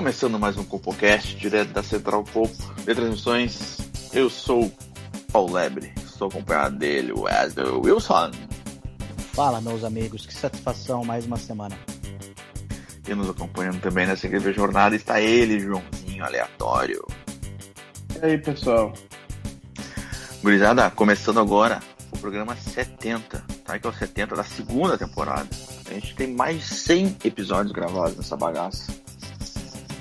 Começando mais um CopoCast, direto da Central Copo de Transmissões. Eu sou Paulo Lebre, estou acompanhado dele, Wesley Wilson. Fala, meus amigos, que satisfação mais uma semana. E nos acompanhando também nessa incrível jornada está ele, Joãozinho Aleatório. E aí, pessoal? Gurizada, começando agora o programa 70, tá? Que é o 70 da segunda temporada. A gente tem mais de 100 episódios gravados nessa bagaça.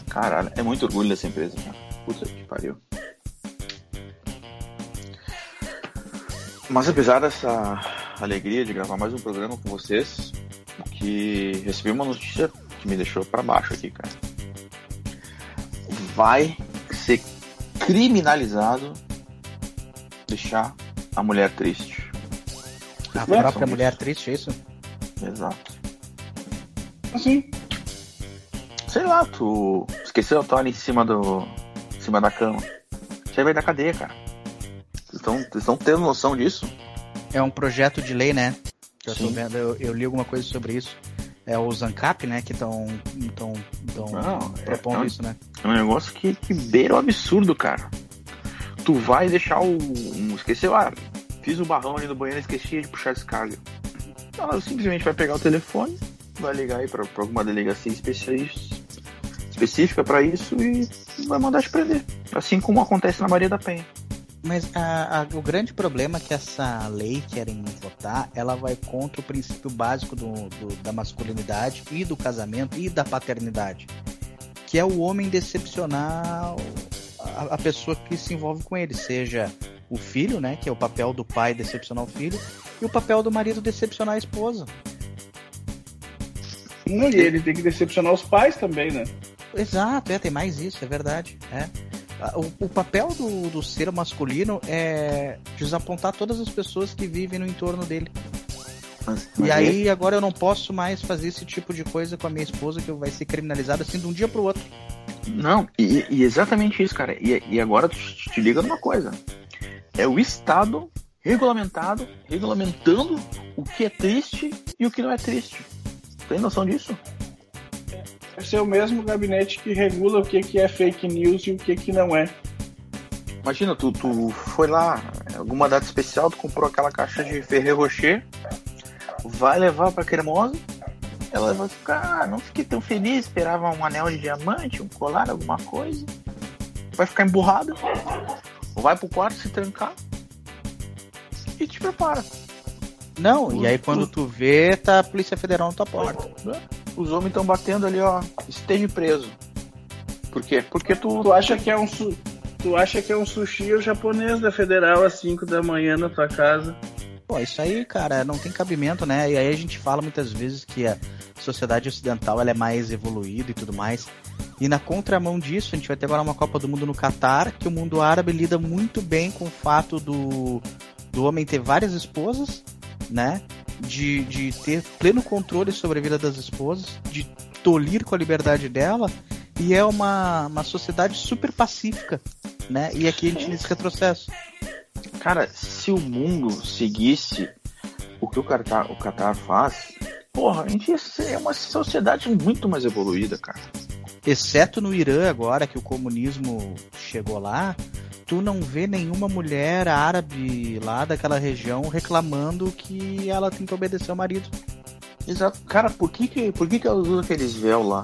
Caralho, é muito orgulho dessa empresa, cara. Puta que pariu. Mas apesar dessa alegria de gravar mais um programa com vocês, que recebi uma notícia que me deixou para baixo aqui, cara. Vai ser criminalizado deixar a mulher triste. A Vocês própria mulher triste, é isso? Exato. Assim, Sei lá, tu esqueceu a toalha em cima do. em cima da cama. Você vai da cadeia, cara. Vocês estão, tendo noção disso? É um projeto de lei, né? Eu tô vendo, eu, eu li alguma coisa sobre isso. É os ANCAP, né, que estão tão, tão Não, é- propondo é- isso, né? É um negócio que, que beira o absurdo, cara. Tu vai deixar o. Um, esqueceu, ah, fiz um barrão ali no banheiro e esqueci de puxar a descarga. Ela simplesmente vai pegar o telefone, vai ligar aí pra, pra alguma delegacia especialista, específica pra isso e vai mandar te prender. Assim como acontece na Maria da Penha. Mas a- a- o grande problema é que essa lei querem votar, ela vai contra o princípio básico do, do- da masculinidade e do casamento e da paternidade, que é o homem decepcionar a, a pessoa que se envolve com ele, seja o filho, né, que é o papel do pai decepcionar o filho, e o papel do marido decepcionar a esposa. não, e ele tem que decepcionar os pais também, né? Exato, é, tem mais isso, é verdade. É. O, o papel do, do ser masculino é desapontar todas as pessoas que vivem no entorno dele. Mas, E mas aí agora eu não posso mais fazer esse tipo de coisa com a minha esposa que vai ser criminalizada assim de um dia pro outro. Não, e, e exatamente isso, cara. E, e agora tu te, te liga numa coisa. É o Estado regulamentado, regulamentando o que é triste e o que não é triste. Tem noção disso? Deve ser o mesmo gabinete que regula o que, que é fake news e o que, que não é. Imagina, tu, tu foi lá, alguma data especial, tu comprou aquela caixa de Ferrero Rocher, vai levar pra cremosa, ela vai ficar, ah, não fiquei tão feliz, esperava um anel de diamante, um colar, alguma coisa. Vai ficar emburrada, vai pro quarto se trancar e te prepara. Não, e aí quando tu vê, tá a Polícia Federal na tua porta. Os homens estão batendo ali, ó, esteja preso. Por quê? Porque tu, Tu acha que é um su... Tu acha que é um sushi ou japonês da Federal às 5 da manhã na tua casa? Pô, isso aí, cara, não tem cabimento, né? E aí a gente fala muitas vezes que a sociedade ocidental ela é mais evoluída e tudo mais. E na contramão disso, a gente vai ter agora uma Copa do Mundo no Catar, que o mundo árabe lida muito bem com o fato do, do homem ter várias esposas, né? De, de ter pleno controle sobre a vida das esposas, de tolir com a liberdade dela, e é uma, uma sociedade super pacífica, né? E aqui a gente nesse retrocesso. Cara, se o mundo seguisse o que o Qatar, o Qatar faz, porra, a gente ia ser uma sociedade muito mais evoluída, cara. Exceto no Irã agora, que o comunismo chegou lá, tu não vê nenhuma mulher árabe lá daquela região reclamando que ela tem que obedecer ao marido. Exato. Cara, por que que, por que que elas usam aqueles véu lá?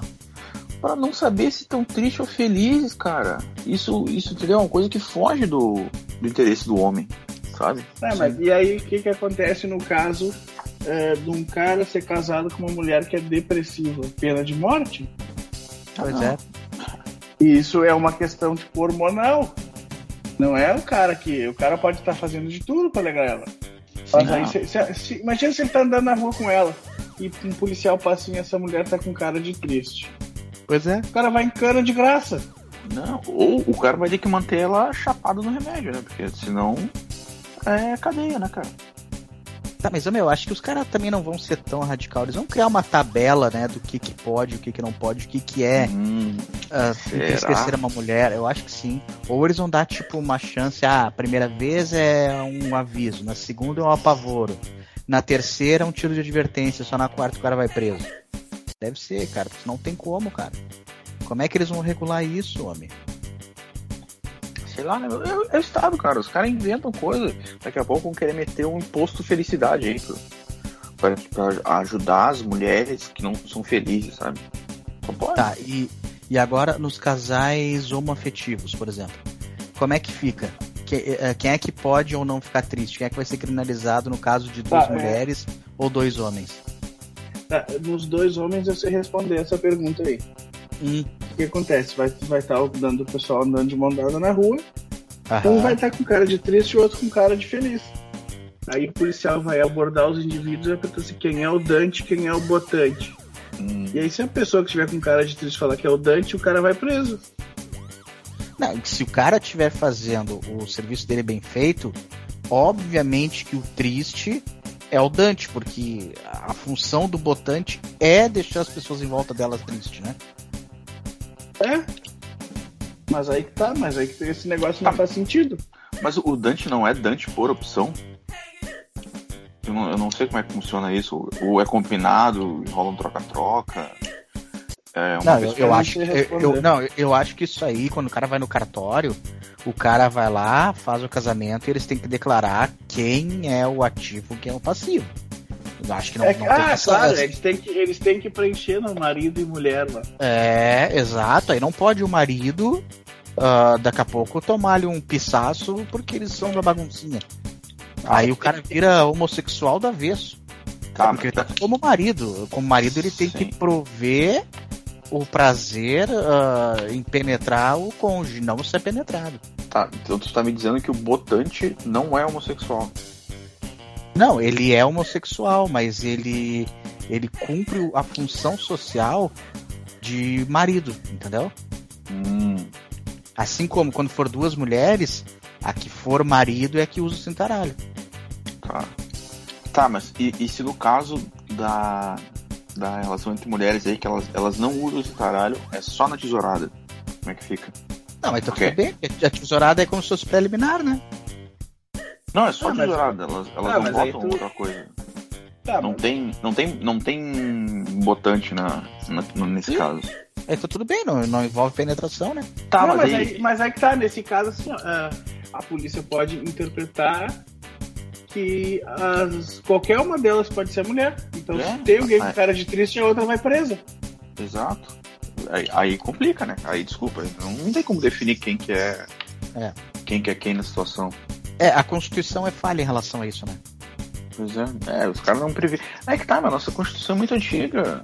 Pra não saber se estão tristes ou felizes, cara. Isso, isso entendeu? É uma coisa que foge do, do interesse do homem, sabe? É, mas e aí o que, que acontece no caso é, de um cara ser casado com uma mulher que é depressiva? Pena de morte? Pois não. é. Isso é uma questão tipo hormonal. Não é o cara que. O cara pode estar fazendo de tudo pra alegar ela. Mas aí, se- se- se- imagina se ele tá andando na rua com ela. e um policial passa e essa mulher tá com cara de triste. Pois é. O cara vai em cana de graça. Não, ou o cara vai ter que manter ela chapada no remédio, né? Porque senão é cadeia, né, cara? Tá, mas meu, eu acho que os caras também não vão ser tão radical. Eles vão criar uma tabela, né, do que que pode, o que que não pode, o que que é Hum, uh, será? esquecer uma mulher. Eu acho que sim. Ou eles vão dar, tipo, uma chance. Ah, a primeira vez é um aviso, na segunda é um apavoro, na terceira é um tiro de advertência, só na quarta o cara vai preso. Deve ser, cara, porque não tem como, cara. Como é que eles vão regular isso, homem? sei lá, né? É, o Estado, cara. Os caras inventam coisa. Daqui a pouco vão querer meter um imposto felicidade aí pra, pra ajudar as mulheres que não são felizes, sabe? Tá, e, e agora nos casais homoafetivos, por exemplo. Como é que fica? Que- eh, quem é que pode ou não ficar triste? Quem é que vai ser criminalizado no caso de duas Tá, é. mulheres ou dois homens? Tá, nos dois homens eu sei responder essa pergunta aí. Hum, O que acontece? Vai estar vai tá dando o pessoal andando de mão dada na rua. aham. Um vai estar com cara de triste e o outro com cara de feliz. Aí o policial vai abordar os indivíduos e vai perguntar assim, quem é o Dante quem é o Botante. Hum, E aí se a pessoa que estiver com cara de triste falar que é o Dante, o cara vai preso. Não, se o cara estiver fazendo o serviço dele bem feito, obviamente que o triste é o Dante, porque a função do botante é deixar as pessoas em volta delas tristes, né? É? Mas aí que tá, mas aí que esse negócio Tá. não faz sentido. Mas o Dante não é Dante por opção? Eu não, eu não sei como é que funciona isso. Ou é combinado, rola um troca-troca. É uma Não, eu, que eu não acho, eu, eu- não, eu- acho que isso aí, quando o cara vai no cartório, o cara vai lá, faz o casamento e eles têm que declarar quem é o ativo e quem é o passivo. Eu acho que não, É não tem ah, essa- claro, essa- eles têm, que, eles têm que preencher no marido e mulher lá. É, exato. Aí não pode o marido, ah, daqui a pouco, tomar ali um pisaço porque eles são da baguncinha. Aí o cara vira homossexual do avesso. Tá, porque ele tá como marido. Como marido, ele tem Sim. que prover o prazer ah, em penetrar o cônjuge, não ser penetrado. tá, então tu tá me dizendo que o Botante não é homossexual. Não, ele é homossexual, mas ele ele cumpre a função social de marido, entendeu? Hum, Assim como quando for duas mulheres, a que for marido é a que usa o cintaralho. Tá. Tá, mas e, e se no caso da, da relação entre mulheres aí, que elas, elas não usam esse caralho, é só na tesourada? Como é que fica? Não, mas tá tudo bem. porque A tesourada é como se fosse preliminar, né? Não, é só Ah, mas- tesourada, elas, elas Ah, não mas botam tu- outra coisa. Tá, Não mas- tem, não tem, não tem botante na, na- nesse Sim. caso. Aí tá tudo bem, não, não envolve penetração, né? Tá, Não, mas, mas, aí, aí, mas aí que tá, nesse caso, assim, ó, a, a polícia pode interpretar que as, qualquer uma delas pode ser mulher. Então, É, se tem alguém é. com cara de triste, a outra vai presa. Exato. Aí, aí complica, né? Aí desculpa, não, tem como definir quem que é, É. quem que é quem na situação. É, a Constituição é falha em relação a isso, né? Pois é, é os caras não previ. Aí que tá, mas nossa Constituição é muito antiga.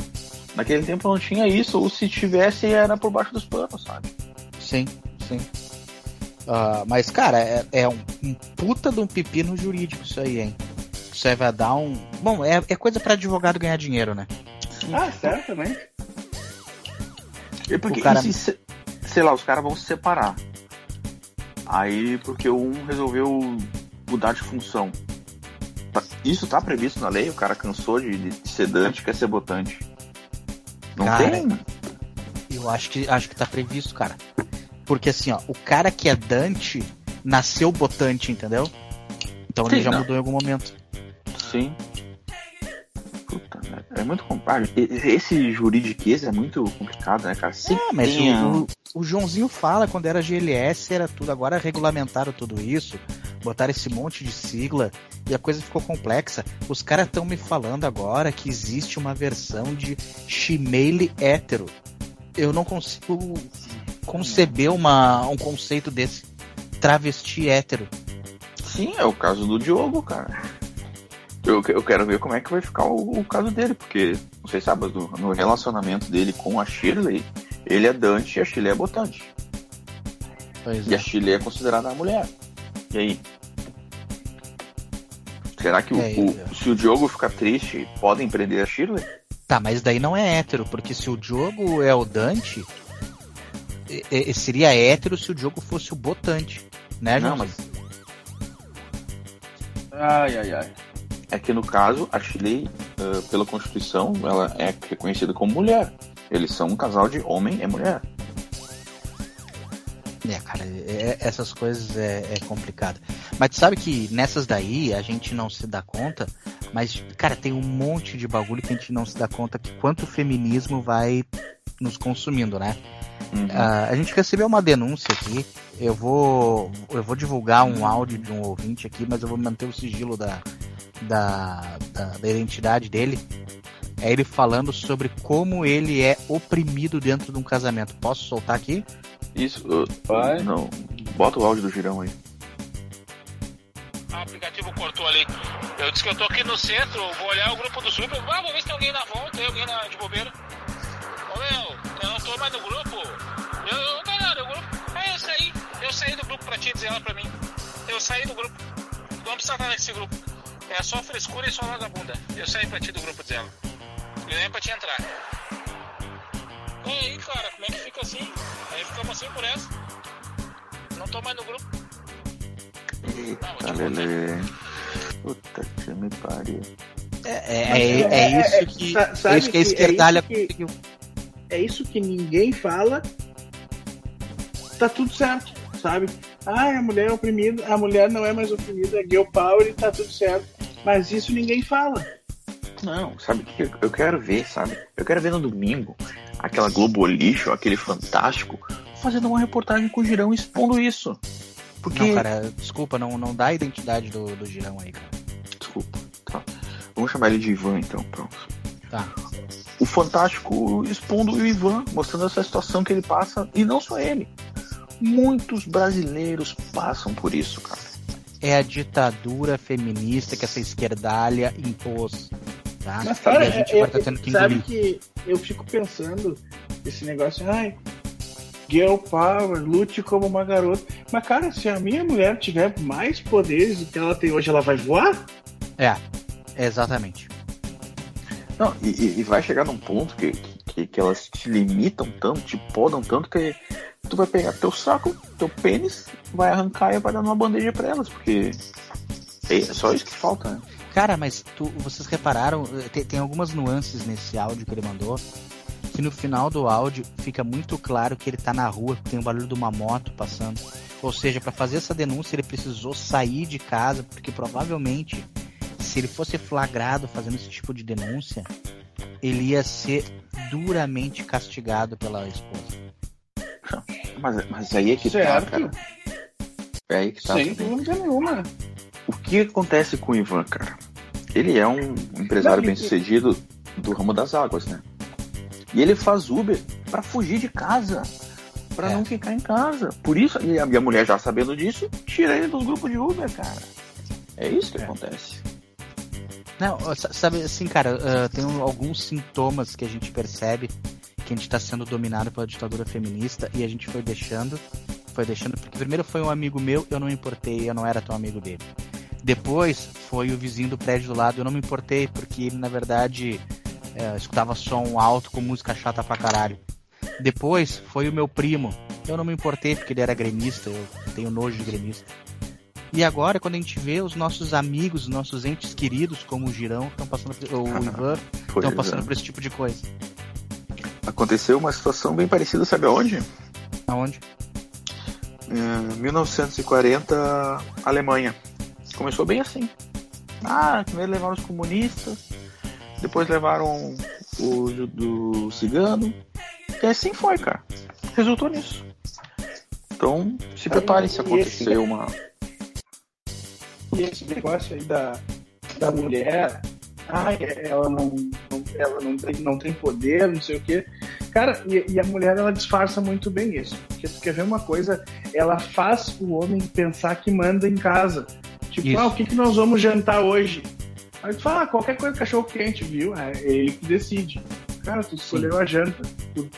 Naquele tempo não tinha isso, ou se tivesse era por baixo dos panos, sabe? Sim, sim. Ah, mas, cara, é, é um, um puta de um pepino jurídico isso aí, hein? Isso aí vai dar um. Bom, é, é coisa pra advogado ganhar dinheiro, né? Ah, certamente. E porque, O cara- e se, se- sei lá, os caras vão se separar. Aí, porque um resolveu mudar de função. Isso tá previsto na lei? O cara cansou de, de ser Dante, quer ser botante. Não Cara, tem? Eu acho que, acho que tá previsto, cara. Porque assim, ó, o cara que é Dante nasceu botante, entendeu? Então ele Sim, já não. mudou em algum momento. Sim. Puta, é muito complicado. Esse juridiquês é muito complicado, né, cara? Se É, mas o, o, o Joãozinho fala quando era GLS, era tudo. Agora regulamentaram tudo isso, botaram esse monte de sigla e a coisa ficou complexa. Os caras estão me falando agora que existe uma versão de Shimele hétero. Eu não consigo conceber uma, um conceito desse. Travesti hétero. Sim, é o caso do Diogo, cara. Eu, eu quero ver como é que vai ficar o, o caso dele, porque, não sei se sabe, mas no, no relacionamento dele com a Shirley, ele é Dante e a Shirley é Botante. Pois E a Shirley é considerada a mulher. E aí? Será que o- É, o- se o Diogo ficar triste, podem prender a Shirley? Tá, mas daí não é hétero, porque se o Diogo é o Dante, seria hétero se o Diogo fosse o Botante, né, Não, João? mas Ai, ai, ai. é que no caso, a Shirley, ah, pela Constituição, ela é reconhecida como mulher. Eles são um casal de homem e mulher. É, cara, é- é- essas coisas é, é complicado. Mas tu sabe que nessas daí a gente não se dá conta, mas, cara, tem um monte de bagulho que a gente não se dá conta que quanto o feminismo vai nos consumindo, né? Uhum. Ah, a gente recebeu uma denúncia aqui. Eu vou, eu vou divulgar um áudio de um ouvinte aqui, mas eu vou manter o sigilo da, da, da, da identidade dele. É ele falando sobre como ele é oprimido dentro de um casamento. Posso soltar aqui? Isso. ah, Vai. Não. Bota o áudio do girão aí. Ah, o aplicativo cortou ali. Eu disse que eu tô aqui no centro, vou olhar o grupo do Super. Ah, vou ver se tem alguém na volta, tem alguém na, de bobeira. Mais no grupo. Eu, eu nada, o grupo. Ah, eu saí. Eu saí do grupo pra ti dizer ela pra mim. Eu saí do grupo. Não precisa estar nesse grupo. É só frescura e só vagabunda. Eu saí pra ti do grupo dizer ela. E nem pra te entrar. E aí, cara, como é que fica assim? Aí ficamos assim por essa. Não tô mais no grupo. Contar. Lelê. Puta que me pariu. É, é, é, é isso que, é isso que a que é esquerdalha isso que- conseguiu. É isso que ninguém fala. Tá tudo certo, sabe? Ah, a mulher é oprimida, a mulher não é mais oprimida, é girl power e tá tudo certo. Mas isso ninguém fala. Não, sabe o que eu quero ver, sabe? Eu quero ver no domingo aquela Globo Lixo, aquele Fantástico, fazendo uma reportagem com o Girão expondo isso. Porque. Não, cara, desculpa, não, não dá a identidade do, do girão aí, cara. Desculpa. Tá. Vamos chamar ele de Ivan então, pronto. Tá. Fantástico expondo o Ivan, mostrando essa situação que ele passa, e não só ele. Muitos brasileiros passam por isso, cara. É a ditadura feminista que essa esquerdalha impôs. Tá? Mas, cara, e a gente é- vai estar é- tendo que sabe que eu fico pensando esse negócio, ai, girl power, lute como uma garota. Mas, cara, se a minha mulher tiver mais poderes do que ela tem hoje, ela vai voar? É, exatamente. Não, e, e- vai chegar num ponto que, que, que elas te limitam tanto, te podam tanto, que tu vai pegar teu saco, teu pênis, vai arrancar e vai dar numa bandeja pra elas, porque é só isso que falta, né? Cara, mas tu, vocês repararam, eh, tem, tem algumas nuances nesse áudio que ele mandou, que no final do áudio fica muito claro que ele tá na rua, tem o barulho de uma moto passando. Ou seja, para fazer essa denúncia ele precisou sair de casa, porque provavelmente se ele fosse flagrado fazendo esse tipo de denúncia, ele ia ser duramente castigado pela esposa. Mas, mas aí é que Certo. tá, cara. É aí que tá. Sem dúvida nenhuma. O que acontece com o Ivan, cara? Ele é um empresário bem sucedido do ramo das águas, né? E ele faz Uber pra fugir de casa. Pra É. não ficar em casa. Por isso, e a minha mulher já sabendo disso, tira ele dos grupos de Uber, cara. É isso que É. acontece. Não, sabe assim, cara, ah, tem alguns sintomas que a gente percebe que a gente tá sendo dominado pela ditadura feminista e a gente foi deixando, foi deixando, porque primeiro foi um amigo meu, eu não me importei, eu não era tão amigo dele. Depois foi o vizinho do prédio do lado, eu não me importei, porque ele na verdade eh, escutava som alto com música chata pra caralho. Depois foi o meu primo, eu não me importei porque ele era gremista, eu tenho nojo de gremista. E agora, quando a gente vê os nossos amigos, os nossos entes queridos, como o Girão, estão passando por, ou o Ivan, estão passando é. por esse tipo de coisa. Aconteceu uma situação bem parecida, sabe aonde? Aonde? Em 1940, Alemanha. Começou bem assim. Ah, primeiro levaram os comunistas, depois levaram o do cigano. E assim foi, cara. Resultou nisso. Então, se preparem se acontecer esse- uma. E esse negócio aí da, da mulher, ai, ela não, não- ela não tem, não tem poder, não sei o quê. Cara, e, e a mulher ela disfarça muito bem isso. Porque tu quer ver uma coisa, ela faz o homem pensar que manda em casa. Tipo, Isso. ah, o que, que nós vamos jantar hoje? Aí tu fala, ah, qualquer coisa, cachorro quente, viu? É ele que decide. Cara, tu escolheu a janta. Tu-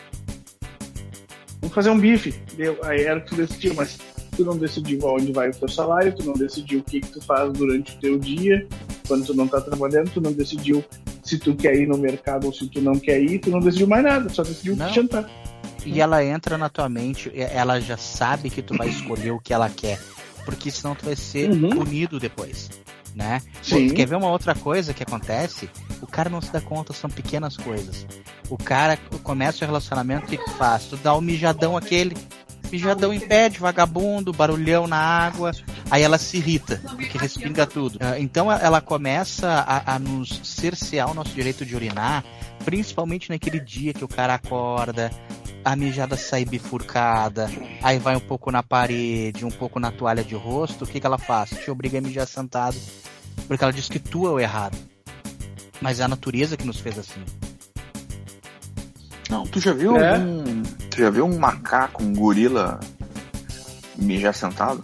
Vamos fazer um bife. Deu. Aí era o que tu decidiu, mas tu não decidiu aonde vai o teu salário, tu não decidiu o que, que tu faz durante o teu dia. Quando tu não tá trabalhando, tu não decidiu se tu quer ir no mercado ou se tu não quer ir, tu não decidiu mais nada, só decidiu Não. jantar. E ela entra na tua mente, e- ela já sabe que tu vai escolher o que ela quer. Porque senão tu vai ser Uhum. punido depois. Né? Sim. Pô, tu quer ver uma outra coisa que acontece? O cara não se dá conta, são pequenas coisas. O cara começa o relacionamento, o que que faz? Tu dá o mijadão aquele. Mijadão impede, vagabundo, barulhão na água. Aí ela se irrita, porque respinga tudo. Ah, Então ela começa a, a nos cercear o nosso direito de urinar, principalmente naquele dia que o cara acorda, a mijada sai bifurcada, aí vai um pouco na parede, um pouco na toalha de rosto, o que, que ela faz? Te obriga a mijar sentado, porque ela diz que tu é o errado. Mas é a natureza que nos fez assim. Não, tu já viu É. algum. Tu já viu um macaco, um gorila mijar sentado?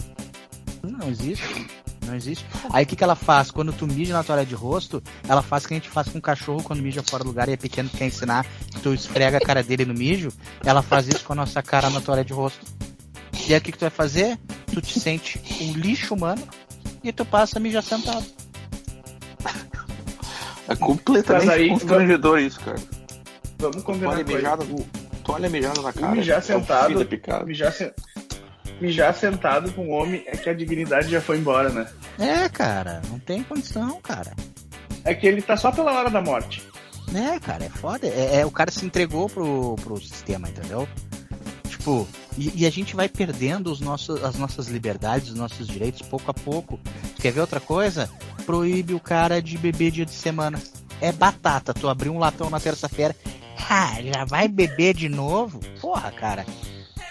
Não existe. Não existe. Aí o que, que ela faz? Quando tu mija na toalha de rosto, ela faz o que a gente faz com o cachorro quando mija fora do lugar e é pequeno quer ensinar que tu esfrega a cara dele no mijo. Ela faz isso com a nossa cara na toalha de rosto. E aí o que, que tu vai fazer? Tu te sente um lixo humano e tu passa a mijar sentado. É completamente Mas aí- constrangedor isso, cara. Vamos combinar com ele. Mijada, toalha mijada na cara. mijar é sentado. picada. Mijar, se- mijar sentado com um homem é que a dignidade já foi embora, né? É, cara, não tem condição, cara. É que ele tá só pela hora da morte. É, cara, é foda. É, é- o cara se entregou pro, pro sistema, entendeu? Tipo, e, e a gente vai perdendo os nossos, as nossas liberdades, os nossos direitos pouco a pouco. Quer ver outra coisa? Proíbe o cara de beber dia de semana. É batata, tu abriu um latão na terça-feira. Ah, já vai beber de novo? Porra, cara.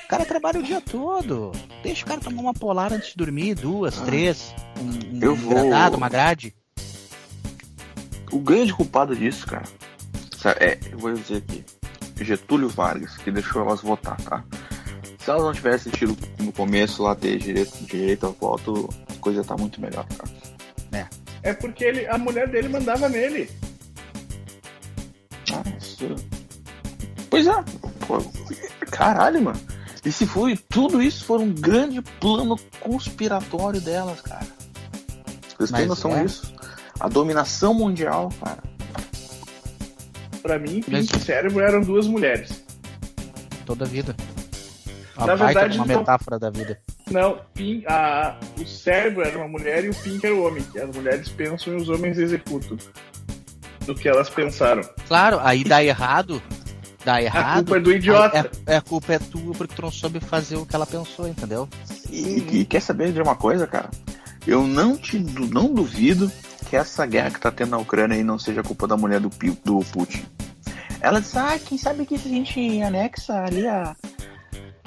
O cara trabalha o dia todo. Deixa o cara tomar uma polar antes de dormir, duas, Ah. três. Um, um Eu vou- uma grade. O grande culpado disso, cara, é, eu vou dizer aqui, Getúlio Vargas, que deixou elas votar, tá? Se elas não tivessem tido no começo lá ter direito, direito ao voto, a coisa tá muito melhor, cara. É porque ele, a mulher dele mandava nele. Ah, isso... Pois é, pô, caralho, mano. E se foi tudo isso foi um grande plano conspiratório delas, cara. Vocês têm noção é. disso? A dominação mundial, cara. Pra mim, Mas- Pink e Cérebro eram duas mulheres. Toda a vida. Uma Na verdade, de uma então- metáfora da vida. Não, Pink, a, o cérebro era uma mulher e o Pink era o homem. Que as mulheres pensam e os homens executam. Do que elas pensaram. Claro, aí dá errado. Dá A errado. culpa é do idiota. aí É, é, a culpa é tua porque tu não soube fazer o que ela pensou, entendeu? E, e quer saber de uma coisa, cara? Eu não te não duvido que essa guerra que tá tendo na Ucrânia aí não seja culpa da mulher do, do Putin. Ela disse, ah, quem sabe que se a gente anexa ali a,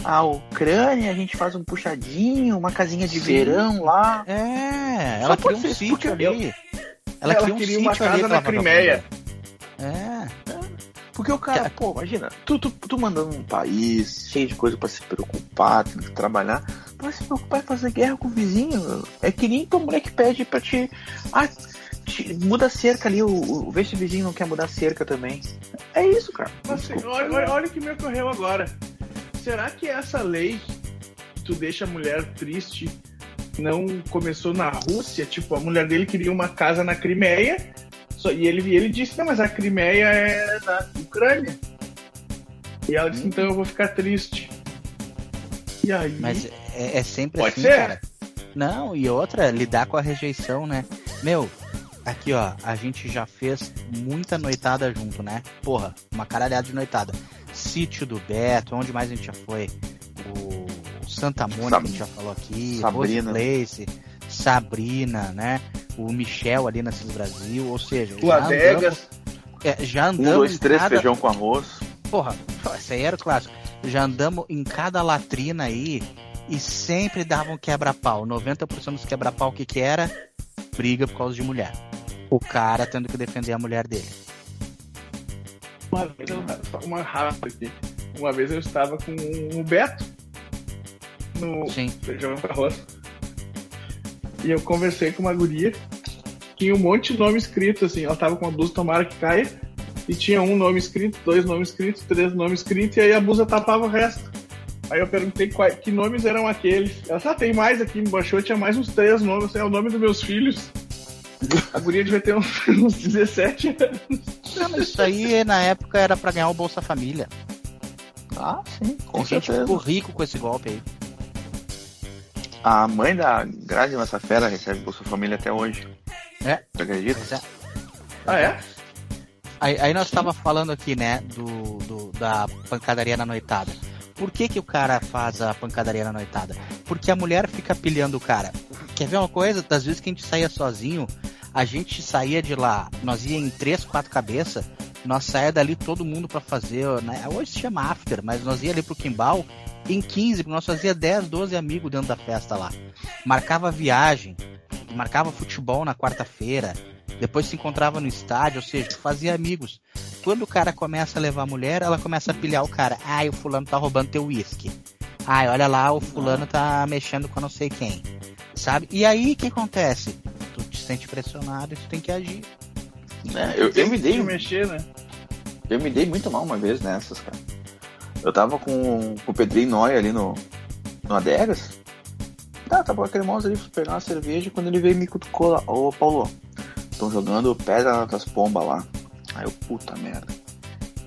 a Ucrânia, a gente faz um puxadinho, uma casinha de Sim. verão lá. É, ela criou um sítio ali. Ela, Ela criou um queria sítio uma ali casa na ela Crimeia. Porque o cara, pô, imagina, tu, tu, tu mandando um país cheio de coisa pra se preocupar, tendo que trabalhar, tu vai se preocupar em fazer guerra com o vizinho. É que nem tua mulher que pede pra te. Ah, te- muda a cerca ali, o, o, vê se o vizinho não quer mudar a cerca também. É isso, cara. Desculpa. olha, olha, olha o que me ocorreu agora. Será que essa lei que tu deixa a mulher triste não começou na Rússia? Tipo, a mulher dele queria uma casa na Crimeia. Só, e ele, ele disse, não, mas a Crimeia é da Ucrânia. E ela disse, então eu vou ficar triste. E aí. Mas é, é sempre Pode assim, ser. cara. Não, e outra, lidar com a rejeição, né? Meu, aqui ó, a gente já fez muita noitada junto, né? Porra, uma caralhada de noitada. Sítio do Beto, onde mais a gente já foi? O Santa Mônica, Sab- a gente já falou aqui, Sabrina. Rose Place, Sabrina, né? O Michel ali na Cis Brasil, ou seja, Vegas. andamos, é, já Um, andamos dois, em três, cada- feijão com arroz. Porra, esse aí era o clássico. Já andamos em cada latrina aí e sempre davam quebra-pau. 90% dos quebra-pau o que que era? Briga por causa de mulher. O cara tendo que defender a mulher dele. Uma vez, eu, uma rápida aqui. Uma vez eu estava com o Beto no Sim. feijão com arroz. E eu conversei com uma guria. Tinha um monte de nome escrito, assim. Ela tava com a blusa tomara que caia. E tinha um nome escrito, dois nomes escritos, três nomes escritos. E aí a blusa tapava o resto. Aí eu perguntei quais, que nomes eram aqueles. Ela só tem mais aqui, embaixo tinha mais uns três nomes. Assim, é o nome dos meus filhos. A guria devia ter uns, uns 17 anos. Isso aí na época era pra ganhar o Bolsa Família. Ah, sim, com a gente certeza. ficou rico com esse golpe aí. A mãe da Grazi Massafera recebe Bolsa Família até hoje. É. Tu acredita? É. Ah, é? Aí, aí nós tava falando aqui, né, do, do- da pancadaria na noitada. Por que que o cara faz a pancadaria na noitada? Porque a mulher fica pilhando o cara. Quer ver uma coisa? Das vezes que a gente saía sozinho, a gente saía de lá, nós ia em três, quatro cabeças, nós saía dali todo mundo pra fazer, né? Hoje se chama after, mas nós ia ali pro Kimbal em 15, porque nós fazia 10, 12 amigos dentro da festa lá. Marcava viagem, marcava futebol na quarta-feira, depois se encontrava no estádio, ou seja, fazia amigos. Quando o cara começa a levar a mulher, ela começa a pilhar o cara. Ai, o fulano tá roubando teu uísque. Ai, olha lá, o fulano tá mexendo com não sei quem. Sabe? E aí o que acontece? Tu te sente pressionado e tu tem que agir. É, eu, eu me dei, De mexer, né? eu me dei muito mal uma vez nessas, cara. Eu tava com, com o Pedrinho Noia ali no, no Adegas. Tá, tava cremosa ali, fui pegar uma cerveja quando ele veio e me cutucou lá. Ô, Paulo, estão jogando pedra nas pombas lá. Aí eu, puta merda.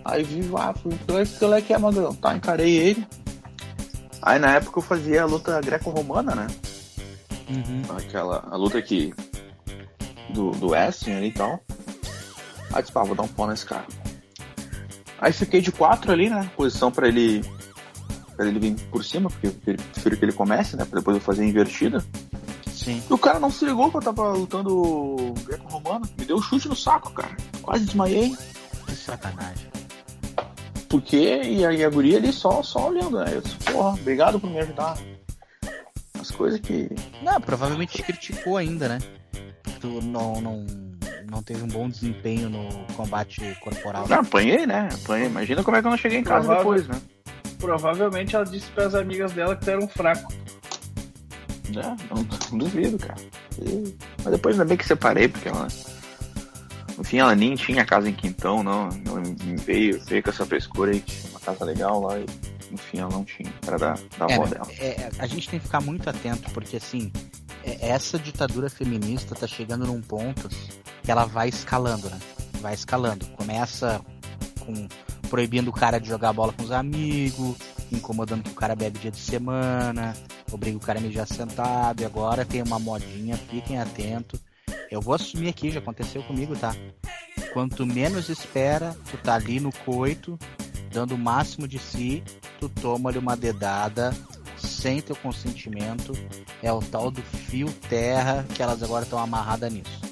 Aí vi, ah, fui, qual é- é que é, Magrão? Tá, encarei ele. Aí na época eu fazia a luta greco-romana, né? Aquela a luta que. Do, do wrestling ali e tal. Aí disse, pá, vou dar um pau nesse cara. Aí fiquei de quatro ali, né? Posição pra ele. Pra ele vir por cima, porque eu prefiro que ele comece, né? Pra depois eu fazer a invertida. Sim. E o cara não se ligou que eu tava lutando greco-romano. Me deu um chute no saco, cara. Quase desmaiei. Que sacanagem. Porque e a, e a guria ali só, só olhando, né? Eu disse, porra, obrigado por me ajudar. As coisas que. Não, provavelmente te criticou ainda, né? Tu não, não, não teve um bom desempenho no combate corporal. Não, apanhei, né? Apanhei. Imagina como é que eu não cheguei em casa Provável. depois, né? Provavelmente ela disse pras amigas dela que tu era um fraco. É, não, não duvido, cara. E- Mas depois ainda bem que separei, porque ela. No fim, ela nem tinha casa em Quintão, não. Ela veio, veio com essa frescura aí, tinha uma casa legal lá e no fim ela não tinha. Era da, da É, avó dela. é, a gente tem que ficar muito atento, porque assim, é- essa ditadura feminista tá chegando num ponto ela vai escalando, né? Vai escalando. Começa com proibindo o cara de jogar bola com os amigos, incomodando que o cara bebe dia de semana, obriga o cara a mijar sentado, e agora tem uma modinha, fiquem atentos. Eu vou assumir aqui, já aconteceu comigo, tá? Quanto menos espera, tu tá ali no coito, dando o máximo de si, tu toma ali uma dedada sem teu consentimento. É o tal do fio terra que elas agora estão amarradas nisso.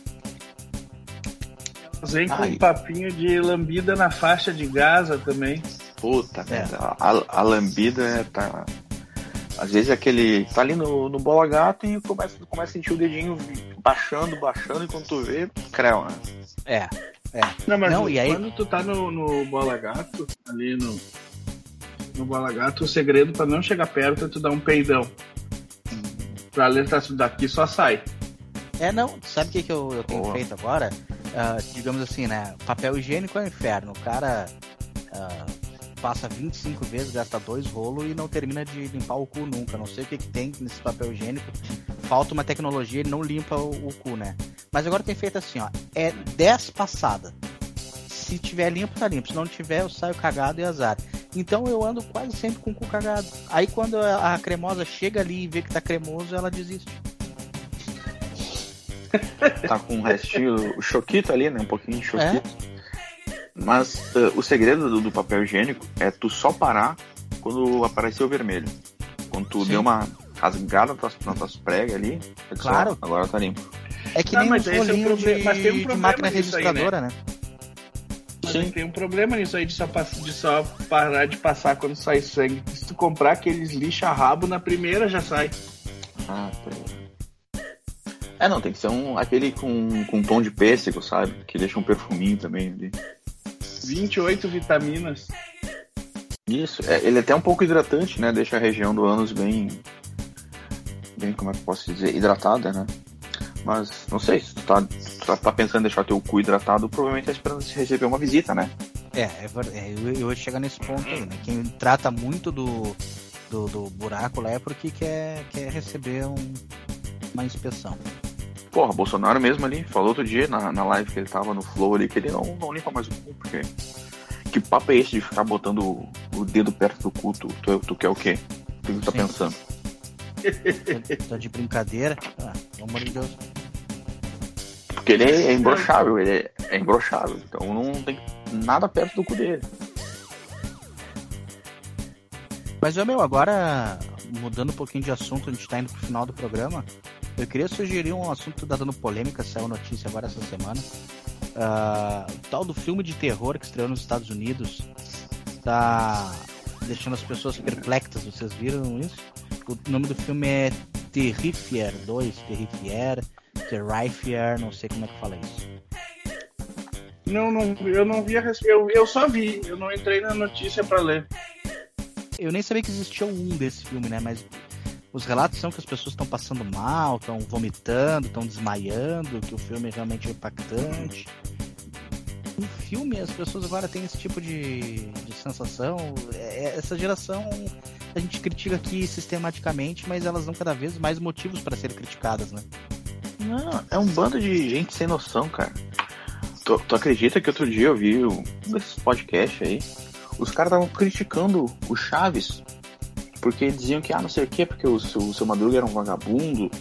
Vem com Ai. um papinho de lambida na faixa de Gaza também. Puta É. merda. A, a lambida é, tá. Às vezes aquele. Tá ali no, no bola gato e começa, começa a sentir o dedinho baixando, baixando, e quando tu vê, creu, né? É, Não, mas Não, e aí- quando tu tá no, no Bola Gato, ali no, no Bola Gato, o segredo pra não chegar perto é tu dar um peidão. Pra alertar daqui só sai. É, não, sabe o que, que eu, eu tenho Boa. feito agora? Ah, digamos assim, né? Papel higiênico é um inferno. O cara ah, passa 25 vezes, gasta dois rolos e não termina de limpar o cu nunca. Não sei o que, que tem nesse papel higiênico. Falta uma tecnologia, ele não limpa o, o cu, né? Mas agora tem feito assim, ó. É 10 passadas. Se tiver limpo, tá limpo. Se não tiver, eu saio cagado e azar. Então eu ando quase sempre com o cu cagado. Aí quando a cremosa chega ali e vê que tá cremoso, ela desiste. Tá com um restinho, o choquito ali, né? Um pouquinho de choquito. Mas eh, o segredo do, do papel higiênico é tu só parar quando apareceu o vermelho. Quando tu Sim. deu uma rasgada nas tuas, tuas pregas ali, é só, Claro. agora tá limpo. É que Não, nem mas esse é proble- de, mas tem um de problema máquina nisso aí, registradora, né? Mas Sim. tem um problema nisso aí de só, de só parar de passar quando sai sangue. Se tu comprar aqueles lixa rabo na primeira já sai. Ah, tá. É, não, tem que ser um, aquele com, com tom de pêssego, sabe? Que deixa um perfuminho também ali. 28 vitaminas. Isso, é, ele é até um pouco hidratante, né? Deixa a região do ânus bem. Bem, como é que eu posso dizer? Hidratada, né? Mas, não sei, se tu tá, tu tá, tá pensando em deixar teu cu hidratado, provavelmente tá esperando receber uma visita, né? É, é, é, eu, eu ia chegar nesse ponto aí, né? Quem trata muito do, do, do buraco lá é porque quer, quer receber um- uma inspeção. Porra, Bolsonaro mesmo ali falou outro dia na, na live que ele tava no Flow ali que ele não, não limpa mais o cu, porque. Que papo é esse de ficar botando o, o dedo perto do cu? Tu, tu, tu quer o quê? O que tu tá Sim. pensando? Tá de brincadeira. Ah, pelo amor de Deus. Porque ele é, é imbrochável, ele é, é imbrochável. Então não tem nada perto do cu dele. Mas, ô, meu, agora, mudando um pouquinho de assunto, a gente tá indo pro final do programa. Eu queria sugerir um assunto que tá dando polêmica, saiu notícia agora essa semana. Ah, o tal do filme de terror que estreou nos Estados Unidos tá deixando as pessoas perplexas, vocês viram isso? O nome do filme é Terrifier 2, Terrifier, Terrifier, não sei como é que fala isso. Não, não, eu não vi a. Eu, eu só vi, eu não entrei na notícia pra ler. Eu nem sabia que existia um desse filme, né? Mas os relatos são que as pessoas estão passando mal, estão vomitando, estão desmaiando, que o filme é realmente impactante. No filme, as pessoas agora têm esse tipo de, de sensação. É- é- essa geração a gente critica aqui sistematicamente, mas elas dão cada vez mais motivos para serem criticadas, né? Não, é um bando de gente sem noção, cara. Tu, tu acredita que outro dia eu vi um desses podcasts aí? Os caras estavam criticando o Chaves. Porque diziam que, ah, não sei o quê, porque o seu, o seu Madruga era um vagabundo,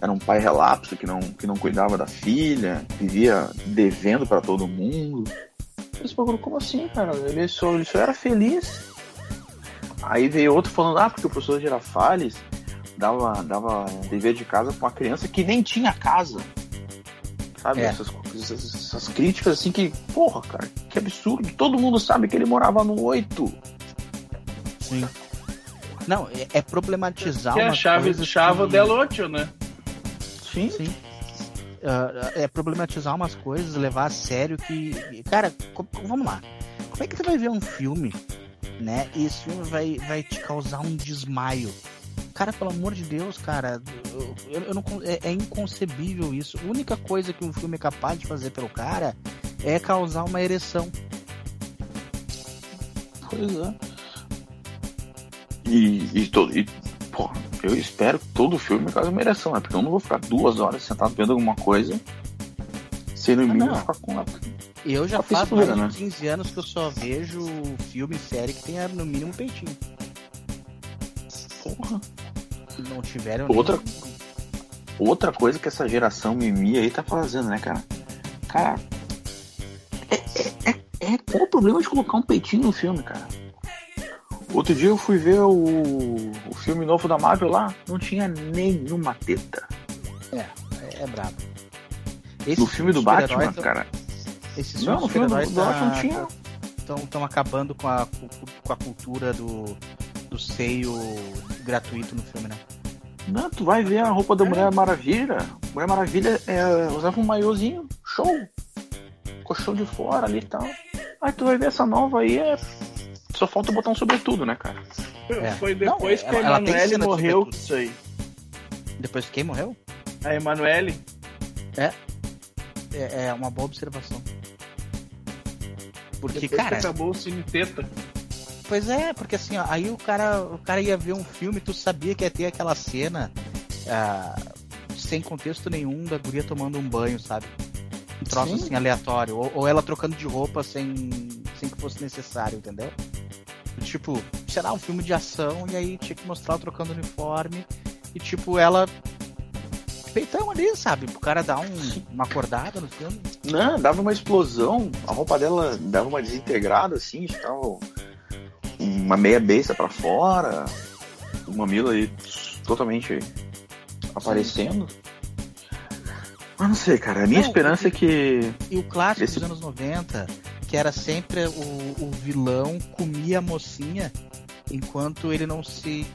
era um pai relapso que não, que não cuidava da filha, vivia devendo pra todo mundo. Esse bagulho, como assim, cara? Ele só, ele só era feliz. Aí veio outro falando, ah, porque o professor Girafales dava, dava dever de casa pra uma criança que nem tinha casa. Sabe? É. Essas, essas, essas críticas assim que, porra, cara, que absurdo. Todo mundo sabe que ele morava no 8. Sim. Não, é, é problematizar Que é a chave coisas chave que- del Ocho, né? Sim. Sim. Ah, é problematizar umas coisas, levar a sério que. Cara, co- vamos lá. Como é que tu vai ver um filme, né? E esse filme vai, vai te causar um desmaio? Cara, pelo amor de Deus, cara, eu, eu- não, é, é inconcebível isso. A única coisa que um filme é capaz de fazer pelo cara é causar uma ereção. Pois é. E, e, todo, e porra, eu espero que todo filme uma ereção, né? Porque eu não vou ficar duas horas sentado vendo alguma coisa sem no Ah, mínimo ficar com a. Eu já faz mais né? 15 anos que eu só vejo filme e série que tenha no mínimo peitinho. Porra. Se não tiver, eu Outra- nem- Outra coisa que essa geração mimimi aí tá fazendo, né, cara? Cara, é, é, é, é- qual o problema de colocar um peitinho no filme, cara? Outro dia eu fui ver o, o filme novo da Marvel lá, não tinha nenhuma teta. É, é brabo. No filme do Batman, cara. Esses Não, no filme do, Batman não tinha. Estão acabando com a, com a cultura do, do seio gratuito no filme, né? Não, tu vai ver a roupa da Mulher Maravilha. Mulher Maravilha é, usava um maiôzinho, show. Colchão de fora ali e tal. Aí tu vai ver essa nova aí, é... só falta botar um sobretudo, né, cara? É. Foi depois Não, que a ela- Emanuele de morreu isso aí. Depois quem morreu? A Emanuele. É, é uma boa observação. Porque, Depois cara, que acabou o Cine Teta. Pois é, porque assim, ó, aí o cara, o cara ia ver um filme, tu sabia que ia ter aquela cena ah, sem contexto nenhum da guria tomando um banho, sabe? Um troço Sim. assim aleatório. Ou, ou ela trocando de roupa sem, sem que fosse necessário, entendeu? Tipo, sei lá, um filme de ação e aí tinha que mostrar ela trocando uniforme e tipo, ela. Peitão ali, sabe? O cara dar um- uma acordada no filme. Não, dava uma explosão, a roupa dela dava uma desintegrada assim, ficava uma meia besta pra fora, o mamilo aí totalmente aparecendo. Mas não sei, cara, a minha Não, esperança é que. E o clássico Esse- dos anos 90, que era sempre o, o vilão comia a mocinha enquanto ele não se.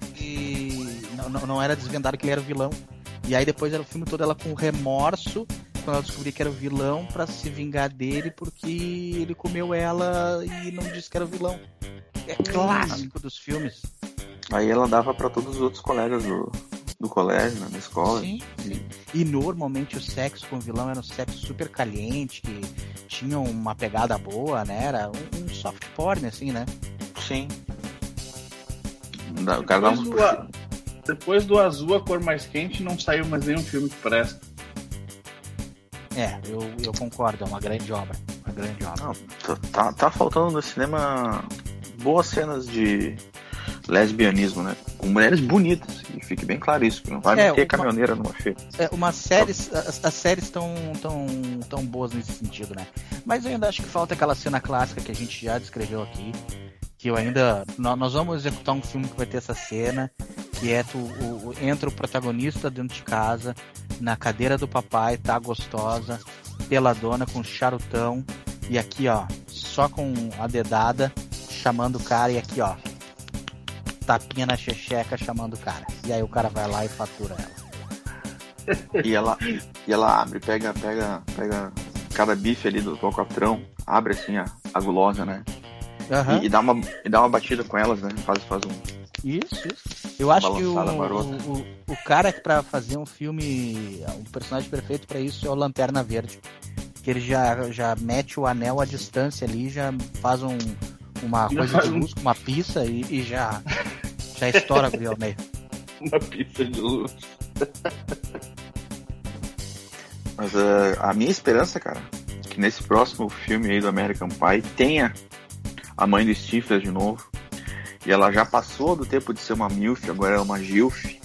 Não, não, era desvendado que ele era o vilão. E aí depois era o filme todo ela com remorso quando ela descobria que era o vilão pra se vingar dele porque ele comeu ela e não disse que era o vilão. É clássico dos filmes. Aí ela dava pra todos os outros colegas do, do colégio, né, da escola. Sim, sim. E normalmente o sexo com o vilão era um sexo super caliente, que tinha uma pegada boa, né? Era um, um soft porn, assim, né? Sim. O cara Depois do, a- depois do azul, a cor mais quente, não saiu mais nenhum filme que presta. É, eu, eu concordo, é uma grande obra. Uma grande obra. Não, tá, tá, tá faltando no cinema boas cenas de lesbianismo, né? Com mulheres bonitas. E fique bem claro isso, que não vai É, meter uma- caminhoneira numa feira. É, umas séries, as, as séries estão tão, tão boas nesse sentido, né? Mas eu ainda acho que falta aquela cena clássica que a gente já descreveu aqui. Que eu ainda. nó- Nós vamos executar um filme que vai ter essa cena. Que é tu, o, o- entra o protagonista dentro de casa, na cadeira do papai, tá gostosa, peladona, com charutão. E aqui, ó, só com a dedada, chamando o cara. E aqui, ó, tapinha na checheca, chamando o cara. E aí o cara vai lá e fatura ela. E ela, e ela abre, pega, pega, pega cada bife ali do alcatrão, abre assim a, a gulosa, né? Aham. E, e dá uma, e dá uma batida com elas, né? Faz, faz um. Isso, isso. Eu acho que o, o, o, cara que pra fazer um filme, um personagem perfeito pra isso é o Lanterna Verde. Que ele já, já mete o anel à distância ali, já faz um, uma coisa de luz com uma pista e, e já, já estoura a guria ao meio. Uma pista de luz. Mas eh, a minha esperança, cara, é que nesse próximo filme aí do American Pie tenha a mãe do Stifler de novo. E ela já passou do tempo de ser uma MILF, agora é uma GILF,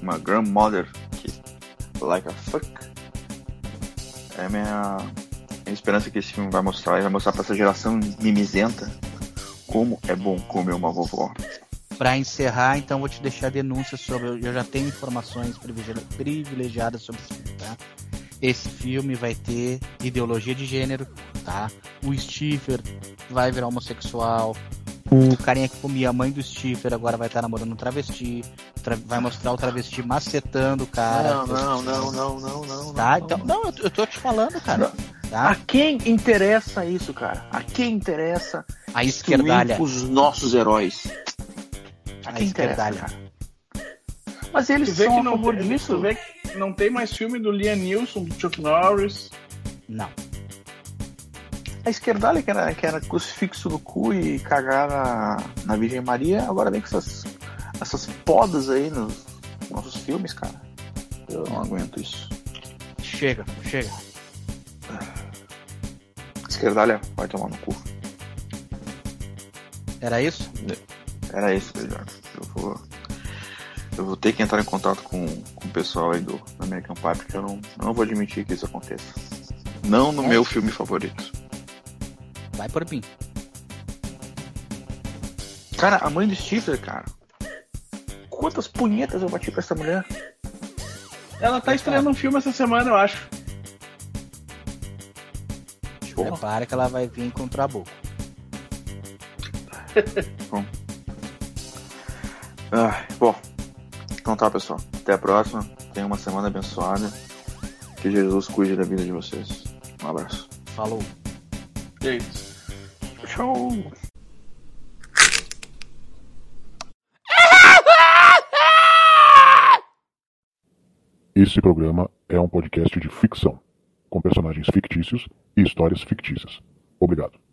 uma grandmother que like a fuck. É a minha, minha esperança que esse filme vai mostrar, e vai mostrar pra essa geração mimizenta como é bom comer uma vovó. Pra encerrar, então vou te deixar denúncias sobre. Eu já tenho informações privilegi- privilegiadas sobre esse filme, tá? Esse filme vai ter ideologia de gênero, tá? O Stifler vai virar homossexual. O carinha que comia a mãe do Stifler agora vai estar namorando um travesti. Tra- vai mostrar o travesti macetando o cara. não, não, não, não, não, não. Tá? Então, não, eu, eu tô te falando, cara. A Tá? quem interessa isso, cara? A quem interessa A esquerdalha. os nossos heróis? A A esquerdalha. Mas eles Tu vê são que não tem, disso. tu vê que não tem mais filme do Liam Neeson, do Chuck Norris. Não. A esquerdalha que era, que era crucifixo no cu e cagar na, na Virgem Maria, agora vem com essas, essas podas aí nos nossos filmes, cara. Eu não aguento isso. Chega, chega. Esquerdalha, vai tomar no cu. Era isso? Era isso, Beijar. Eu vou. Eu vou ter que entrar em contato com, com o pessoal aí do, do American Pie, porque eu não, eu não vou admitir que isso aconteça. Não no É. meu filme favorito. Vai por mim. Cara, a mãe do Stifler, cara. Quantas punhetas eu bati pra essa mulher? Ela tá estreando um filme essa semana, eu acho. Porra. Prepara que ela vai vir com o trabuco. Ah, bom, então tá, pessoal. Até a próxima. Tenha uma semana abençoada. Que Jesus cuide da vida de vocês. Um abraço. Falou. É isso. Tchau. Esse programa é um podcast de ficção, com personagens fictícios e histórias fictícias. Obrigado.